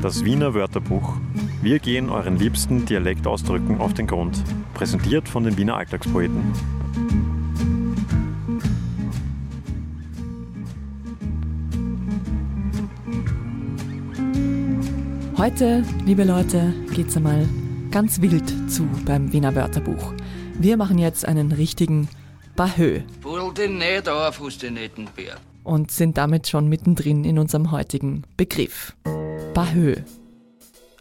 Das Wiener Wörterbuch. Wir gehen euren liebsten Dialektausdrücken auf den Grund. Präsentiert von den Wiener Alltagspoeten. Heute, liebe Leute, geht's einmal ganz wild zu beim Wiener Wörterbuch. Wir machen jetzt einen richtigen Bahö. Und sind damit schon mittendrin in unserem heutigen Begriff. Bahö.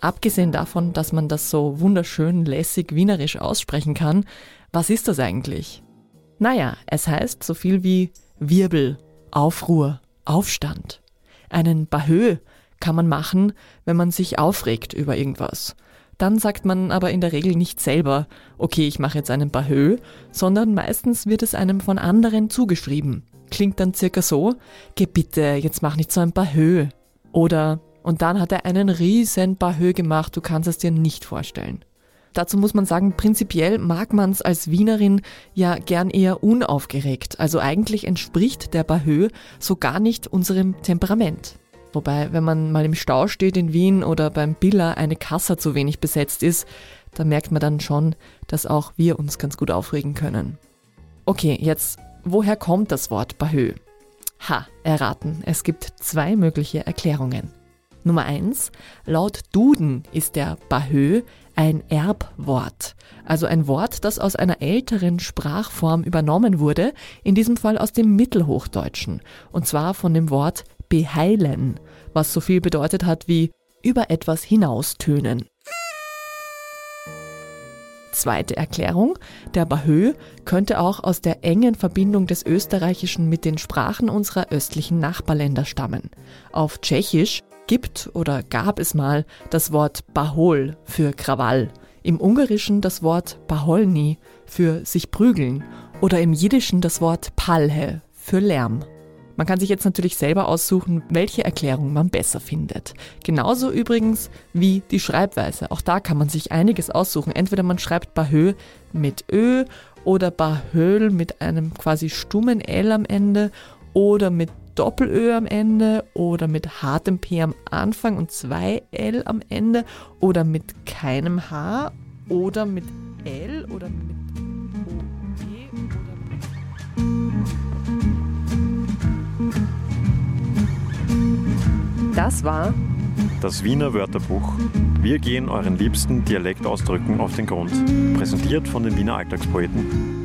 Abgesehen davon, dass man das so wunderschön lässig wienerisch aussprechen kann, was ist das eigentlich? Naja, es heißt so viel wie Wirbel, Aufruhr, Aufstand. Einen Bahö kann man machen, wenn man sich aufregt über irgendwas. Dann sagt man aber in der Regel nicht selber, okay, ich mache jetzt einen Bahö, sondern meistens wird es einem von anderen zugeschrieben. Klingt dann circa so, geh bitte, jetzt mach nicht so ein Bahö. Oder, und dann hat er einen riesen Bahö gemacht, du kannst es dir nicht vorstellen. Dazu muss man sagen, prinzipiell mag man es als Wienerin ja gern eher unaufgeregt. Also eigentlich entspricht der Bahö so gar nicht unserem Temperament. Wobei, wenn man mal im Stau steht in Wien oder beim Biller eine Kasse zu wenig besetzt ist, da merkt man dann schon, dass auch wir uns ganz gut aufregen können. Okay, jetzt, woher kommt das Wort Bahö? Ha, erraten. Es gibt zwei mögliche Erklärungen. Nummer eins: Laut Duden ist der Bahö ein Erbwort, also ein Wort, das aus einer älteren Sprachform übernommen wurde, in diesem Fall aus dem Mittelhochdeutschen, und zwar von dem Wort beheilen, was so viel bedeutet hat wie über etwas hinaustönen. Zweite Erklärung, der Bahö könnte auch aus der engen Verbindung des Österreichischen mit den Sprachen unserer östlichen Nachbarländer stammen. Auf Tschechisch gibt oder gab es mal das Wort Bahol für Krawall, im Ungarischen das Wort Baholni für sich prügeln oder im Jiddischen das Wort Palhe für Lärm. Man kann sich jetzt natürlich selber aussuchen, welche Erklärung man besser findet. Genauso übrigens wie die Schreibweise. Auch da kann man sich einiges aussuchen. Entweder man schreibt Bahö mit Ö oder Bahöl mit einem quasi stummen L am Ende oder mit Doppel-Ö am Ende oder mit hartem P am Anfang und zwei L am Ende oder mit keinem H oder mit L oder mit OE oder mit Das war Das Wiener Wörterbuch. Wir gehen euren liebsten Dialektausdrücken auf den Grund. Präsentiert von den Wiener Alltagspoeten.